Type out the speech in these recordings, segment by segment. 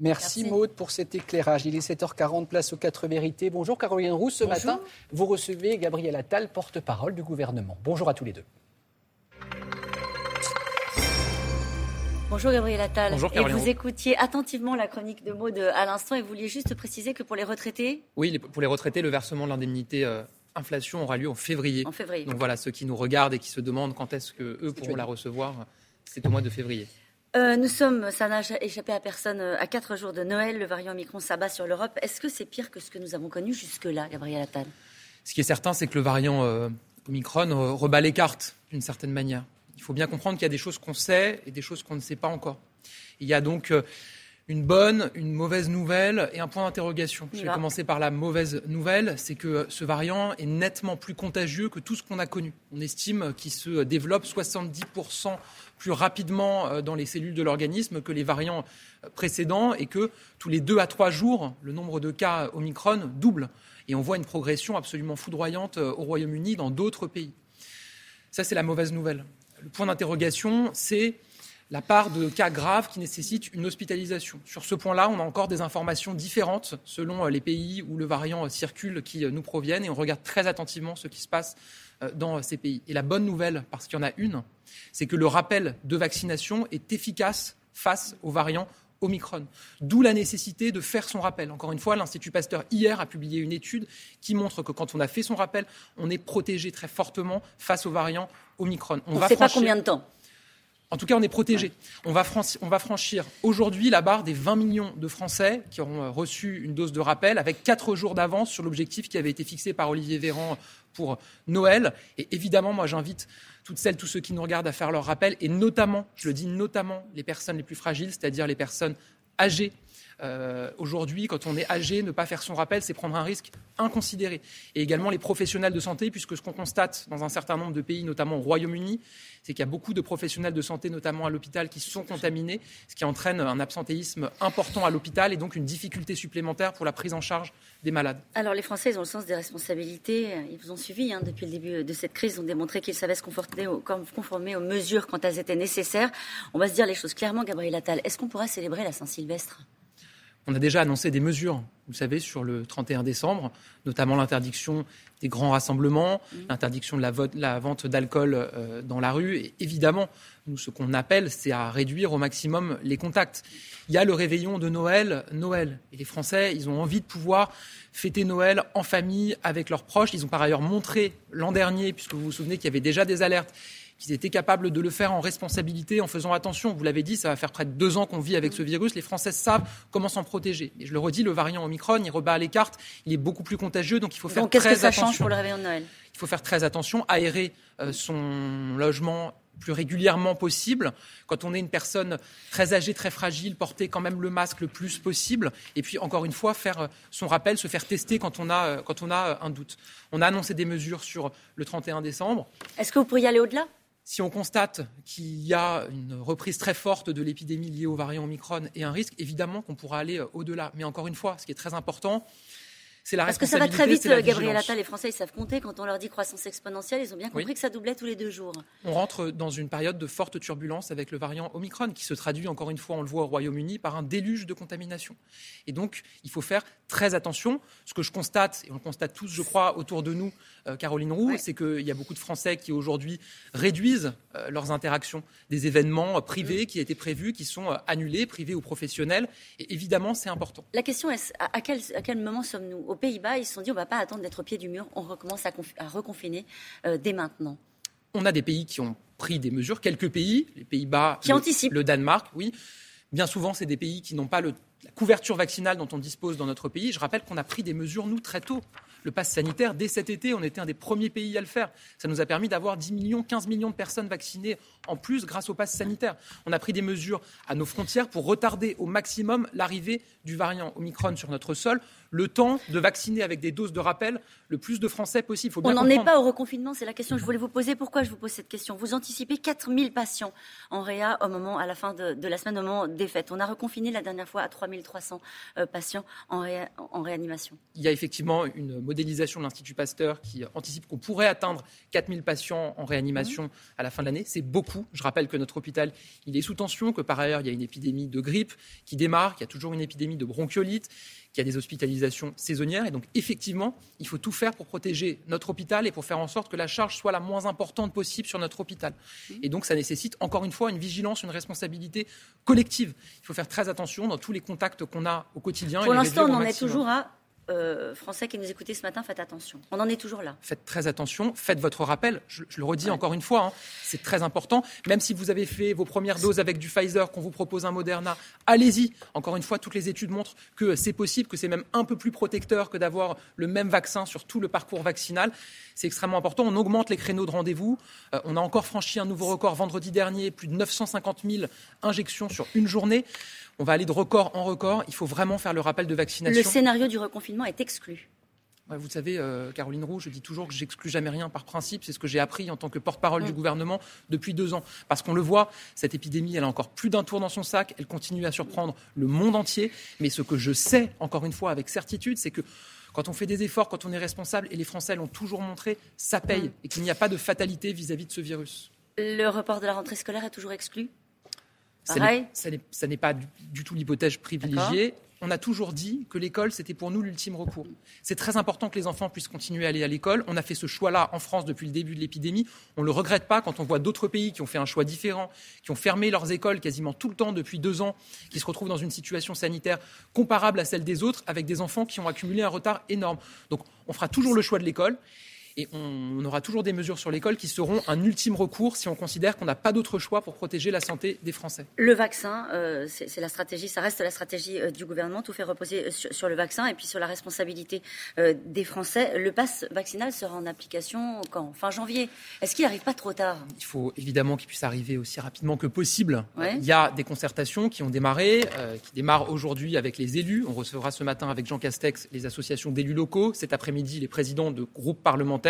Merci, Maude pour cet éclairage. Il est 7h40, place aux 4 vérités. Bonjour Caroline Roux. Ce matin, vous recevez Gabriel Attal, porte-parole du gouvernement. Bonjour à tous les deux. Bonjour Gabriel Attal. Bonjour Et vous écoutiez attentivement la chronique de Maude à l'instant et vous vouliez juste préciser que pour les retraités Oui, pour les retraités, le versement de l'indemnité euh, inflation aura lieu en février. En février. Donc voilà, ceux qui nous regardent et qui se demandent quand est-ce qu'eux pourront la recevoir, c'est au mois de février. Euh, nous sommes, ça n'a échappé à personne, euh, à quatre jours de Noël. Le variant Omicron s'abat sur l'Europe. Est-ce que c'est pire que ce que nous avons connu jusque-là, Gabriel Attal? Ce qui est certain, c'est que le variant euh, Omicron rebat les cartes d'une certaine manière. Il faut bien comprendre qu'il y a des choses qu'on sait et des choses qu'on ne sait pas encore. Il y a donc une bonne, une mauvaise nouvelle et un point d'interrogation. Je vais commencer par la mauvaise nouvelle, c'est que ce variant est nettement plus contagieux que tout ce qu'on a connu. On estime qu'il se développe 70% plus rapidement euh, dans les cellules de l'organisme que les variants précédents et que tous les deux à trois jours, le nombre de cas Omicron double. Et on voit une progression absolument foudroyante euh, au Royaume-Uni, dans d'autres pays. Ça, c'est la mauvaise nouvelle. Le point d'interrogation, c'est la part de cas graves qui nécessitent une hospitalisation. Sur ce point-là, on a encore des informations différentes selon euh, les pays où le variant circule qui nous proviennent et on regarde très attentivement ce qui se passe dans ces pays. Et la bonne nouvelle, parce qu'il y en a une, c'est que le rappel de vaccination est efficace face aux variants Omicron. D'où la nécessité de faire son rappel. Encore une fois, l'Institut Pasteur hier a publié une étude qui montre que quand on a fait son rappel, on est protégé très fortement face aux variants Omicron. On, ne sait pas combien de temps. En tout cas, on est protégé. On, va franchir aujourd'hui la barre des 20 millions de Français qui auront euh, reçu une dose de rappel avec quatre jours d'avance sur l'objectif qui avait été fixé par Olivier Véran pour Noël. Et évidemment, moi, j'invite toutes celles, tous ceux qui nous regardent à faire leur rappel, et notamment, je le dis notamment, les personnes les plus fragiles, c'est-à-dire les personnes âgées. Euh, aujourd'hui, quand on est âgé, ne pas faire son rappel, c'est prendre un risque inconsidéré. Et également les professionnels de santé, puisque ce qu'on constate dans un certain nombre de pays, notamment au Royaume-Uni, c'est qu'il y a beaucoup de professionnels de santé, notamment à l'hôpital, qui sont contaminés, ce qui entraîne un absentéisme important à l'hôpital et donc une difficulté supplémentaire pour la prise en charge des malades. Alors les Français, ils ont le sens des responsabilités. Ils vous ont suivi hein, depuis le début de cette crise. Ils ont démontré qu'ils savaient se conformer aux, conformer aux mesures quand elles étaient nécessaires. On va se dire les choses clairement, Gabriel Attal. Est-ce qu'on pourra célébrer la Saint-Sylvestre? On a déjà annoncé des mesures, vous savez, sur le 31 décembre, notamment l'interdiction des grands rassemblements, mmh. l'interdiction de la, vente d'alcool euh, dans la rue. Et évidemment, nous, ce qu'on appelle, c'est à réduire au maximum les contacts. Il y a le réveillon de Noël, Noël. Et les Français, ils ont envie de pouvoir fêter Noël en famille, avec leurs proches. Ils ont par ailleurs montré l'an dernier, puisque vous vous souvenez qu'il y avait déjà des alertes, qu'ils étaient capables de le faire en responsabilité, en faisant attention. Vous l'avez dit, ça va faire près de deux ans qu'on vit avec ce virus. Les Français savent comment s'en protéger. Et je le redis, le variant Omicron, il rebat les cartes. Il est beaucoup plus contagieux, donc il faut faire très attention. Qu'est-ce que ça change pour le réveillon de Noël? Il faut faire très attention, aérer euh, son logement plus régulièrement possible. Quand on est une personne très âgée, très fragile, porter quand même le masque le plus possible. Et puis, encore une fois, faire euh, son rappel, se faire tester quand on a, euh, quand on a un doute. On a annoncé des mesures sur le 31 décembre. Est-ce que vous pourriez aller au-delà? Si on constate qu'il y a une reprise très forte de l'épidémie liée au variant Omicron et un risque, évidemment qu'on pourra aller euh, au-delà. Mais encore une fois, ce qui est très important, c'est la Parce que ça va très vite, Gabriel Attal. Les Français, ils savent compter. Quand on leur dit croissance exponentielle, ils ont bien compris que ça doublait tous les deux jours. On rentre dans une période de forte turbulence avec le variant Omicron, qui se traduit, encore une fois, on le voit au Royaume-Uni, par un déluge de contamination. Et donc, il faut faire très attention. Ce que je constate, et on le constate tous, je crois, autour de nous, euh, Caroline Roux, c'est qu'il y a beaucoup de Français qui, aujourd'hui, réduisent euh, leurs interactions. Des événements euh, privés qui étaient prévus, qui sont annulés, privés ou professionnels. Et évidemment, c'est important. La question est, à quel, à quel moment sommes-nous Pays-Bas, ils se sont dit on ne va pas attendre d'être au pied du mur, on recommence à, reconfiner euh, dès maintenant. On a des pays qui ont pris des mesures, quelques pays, les Pays-Bas, qui le, anticipent. le Danemark, oui. Bien souvent, c'est des pays qui n'ont pas la couverture vaccinale dont on dispose dans notre pays. Je rappelle qu'on a pris des mesures, nous, très tôt le pass sanitaire. Dès cet été, on était un des premiers pays à le faire. Ça nous a permis d'avoir 10 millions, 15 millions de personnes vaccinées en plus grâce au pass sanitaire. On a pris des mesures à nos frontières pour retarder au maximum l'arrivée du variant Omicron sur notre sol, le temps de vacciner avec des doses de rappel le plus de Français possible. on n'en est pas au reconfinement, c'est la question que je voulais vous poser. Pourquoi je vous pose cette question? Vous anticipez 4000 patients en réa au moment, à la fin de, la semaine, au moment des fêtes. On a reconfiné la dernière fois à 3300 patients en, en réanimation. Il y a effectivement une modélisation de l'Institut Pasteur qui anticipe qu'on pourrait atteindre 4000 patients en réanimation à la fin de l'année. C'est beaucoup. Je rappelle que notre hôpital, il est sous tension, que par ailleurs, il y a une épidémie de grippe qui démarre, qu'il y a toujours une épidémie de bronchiolite, qu'il y a des hospitalisations saisonnières. Et donc, effectivement, il faut tout faire pour protéger notre hôpital et pour faire en sorte que la charge soit la moins importante possible sur notre hôpital. Mmh. Et donc, ça nécessite, encore une fois, une vigilance, une responsabilité collective. Il faut faire très attention dans tous les contacts qu'on a au quotidien. Pour l'instant, on en est toujours à euh, Français qui nous écoutez ce matin, faites attention. On en est toujours là. Faites très attention, faites votre rappel. Je, le redis encore une fois, hein, c'est très important. Même si vous avez fait vos premières doses avec du Pfizer, qu'on vous propose un Moderna, allez-y. Encore une fois, toutes les études montrent que c'est possible, que c'est même un peu plus protecteur que d'avoir le même vaccin sur tout le parcours vaccinal. C'est extrêmement important. On augmente les créneaux de rendez-vous. Euh, on a encore franchi un nouveau record vendredi dernier, plus de 950 000 injections sur une journée. On va aller de record en record. Il faut vraiment faire le rappel de vaccination. Le scénario du reconfinement est exclu. vous savez, euh, Caroline Roux, je dis toujours que j'exclus jamais rien par principe. C'est ce que j'ai appris en tant que porte-parole du mm. gouvernement depuis deux ans. Parce qu'on le voit, cette épidémie, elle a encore plus d'un tour dans son sac. Elle continue à surprendre le monde entier. Mais ce que je sais, encore une fois, avec certitude, c'est que quand on fait des efforts, quand on est responsable, et les Français l'ont toujours montré, ça paye. Mm. Et qu'il n'y a pas de fatalité vis à -vis de ce virus. Le report de la rentrée scolaire est toujours exclu? Ça n'est pas du, tout l'hypothèse privilégiée. On a toujours dit que l'école, c'était pour nous l'ultime recours. C'est très important que les enfants puissent continuer à aller à l'école. On a fait ce choix-là en France depuis le début de l'épidémie. On ne le regrette pas quand on voit d'autres pays qui ont fait un choix différent, qui ont fermé leurs écoles quasiment tout le temps depuis deux ans, qui se retrouvent dans une situation sanitaire comparable à celle des autres, avec des enfants qui ont accumulé un retard énorme. Donc on fera toujours le choix de l'école. Et on, aura toujours des mesures sur l'école qui seront un ultime recours si on considère qu'on n'a pas d'autre choix pour protéger la santé des Français. Le vaccin, euh, c'est la stratégie, ça reste la stratégie euh, du gouvernement. Tout fait reposer euh, sur, le vaccin et puis sur la responsabilité des Français. Le pass vaccinal sera en application quand? Fin janvier. Est-ce qu'il n'arrive pas trop tard? Il faut évidemment qu'il puisse arriver aussi rapidement que possible. Il y a des concertations qui ont démarré, qui démarrent aujourd'hui avec les élus. On recevra ce matin avec Jean Castex les associations d'élus locaux. Cet après-midi, les présidents de groupes parlementaires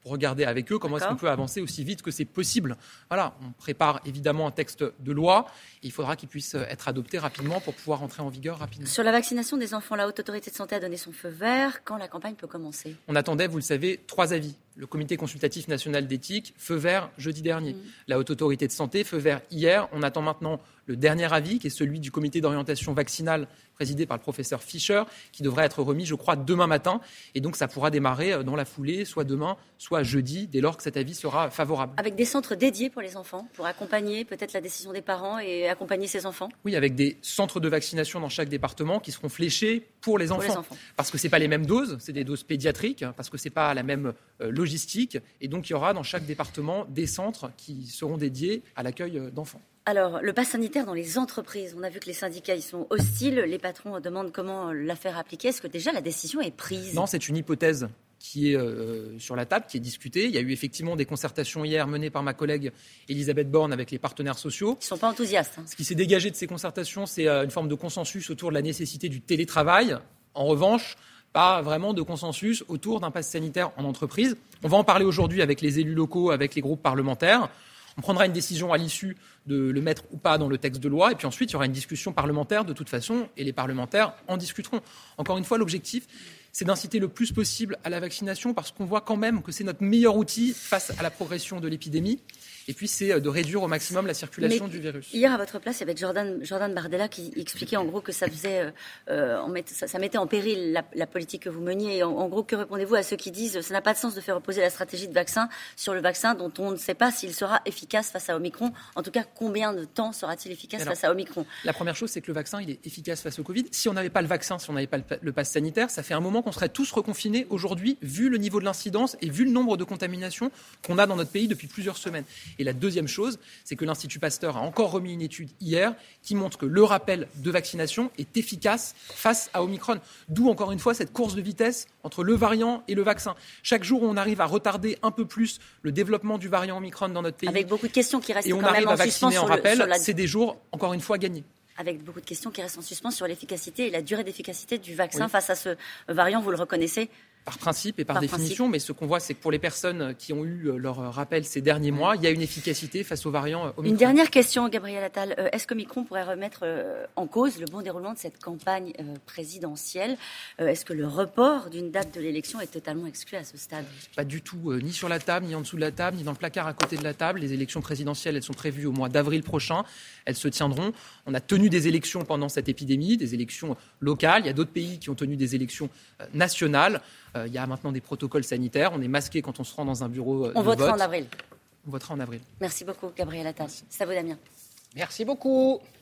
pour regarder avec eux comment est-ce qu'on peut avancer aussi vite que c'est possible. Voilà, on prépare évidemment un texte de loi. Et il faudra qu'il puisse être adopté rapidement pour pouvoir entrer en vigueur rapidement. Sur la vaccination des enfants, la Haute Autorité de Santé a donné son feu vert. Quand la campagne peut commencer? On attendait, vous le savez, trois avis. Le Comité consultatif national d'éthique, feu vert jeudi dernier. Mm. La Haute Autorité de Santé, feu vert hier. On attend maintenant le dernier avis, qui est celui du Comité d'orientation vaccinale présidé par le professeur Fischer, qui devrait être remis, je crois, demain matin. Et donc, ça pourra démarrer euh, dans la foulée, soit demain, soit jeudi, dès lors que cet avis sera favorable. Avec des centres dédiés pour les enfants, pour accompagner peut-être la décision des parents et accompagner ces enfants? Oui, avec des centres de vaccination dans chaque département qui seront fléchés pour les enfants. Parce que ce n'est pas les mêmes doses, c'est des doses pédiatriques, parce que ce n'est pas la même euh, logistique. Et donc, il y aura dans chaque département des centres qui seront dédiés à l'accueil euh, d'enfants. Alors, le pass sanitaire dans les entreprises, on a vu que les syndicats y sont hostiles, les patrons demandent comment la faire appliquer. Est-ce que déjà la décision est prise? Non, c'est une hypothèse qui est euh, sur la table, qui est discutée. Il y a eu effectivement des concertations hier menées par ma collègue Elisabeth Borne avec les partenaires sociaux. Ils ne sont pas enthousiastes. Hein. Ce qui s'est dégagé de ces concertations, c'est euh, une forme de consensus autour de la nécessité du télétravail. En revanche, pas vraiment de consensus autour d'un pass sanitaire en entreprise. On va en parler aujourd'hui avec les élus locaux, avec les groupes parlementaires. On prendra une décision à l'issue de le mettre ou pas dans le texte de loi. Et puis ensuite, il y aura une discussion parlementaire de toute façon, et les parlementaires en discuteront. Encore une fois, l'objectif, c'est d'inciter le plus possible à la vaccination parce qu'on voit quand même que c'est notre meilleur outil face à la progression de l'épidémie. Et puis, c'est euh, de réduire au maximum la circulation du virus. Hier, à votre place, il y avait Jordan, Jordan Bardella qui expliquait en gros que ça faisait, euh, euh ça, mettait en péril la, politique que vous meniez. Et en, gros, que répondez-vous à ceux qui disent ça n'a pas de sens de faire reposer la stratégie de vaccin sur le vaccin dont on ne sait pas s'il sera efficace face à Omicron En tout cas, combien de temps sera-t-il efficace face à Omicron? La première chose, c'est que le vaccin, il est efficace face au Covid. Si on n'avait pas le vaccin, si on n'avait pas le, le pass sanitaire, ça fait un moment qu'on serait tous reconfinés aujourd'hui, vu le niveau de l'incidence et vu le nombre de contaminations qu'on a dans notre pays depuis plusieurs semaines. Et la deuxième chose, c'est que l'Institut Pasteur a encore remis une étude hier qui montre que le rappel de vaccination est efficace face à Omicron. D'où encore une fois cette course de vitesse entre le variant et le vaccin. Chaque jour, on arrive à retarder un peu plus le développement du variant Omicron dans notre pays. Avec beaucoup de questions qui restent et on arrive à vacciner en rappel, c'est des jours encore une fois gagnés avec beaucoup de questions qui restent en suspens sur l'efficacité et la durée d'efficacité du vaccin face à ce variant, vous le reconnaissez par principe et par, définition, mais ce qu'on voit, c'est que pour les personnes qui ont eu leur rappel ces derniers mois, il y a une efficacité face aux variants Omicron. Une dernière question, Gabriel Attal. Euh, est-ce que Micron pourrait remettre euh, en cause le bon déroulement de cette campagne euh, présidentielle? Est-ce que le report d'une date de l'élection est totalement exclu à ce stade? Pas du tout, ni sur la table, ni en dessous de la table, ni dans le placard à côté de la table. Les élections présidentielles, elles sont prévues au mois d'avril prochain. Elles se tiendront. On a tenu des élections pendant cette épidémie, des élections locales. Il y a d'autres pays qui ont tenu des élections nationales. Euh, il y a maintenant des protocoles sanitaires. On est masqué quand on se rend dans un bureau. Euh, on votera en avril. On votera en avril. Merci beaucoup, Gabriel Attal. Ça vous, Damien. Merci beaucoup.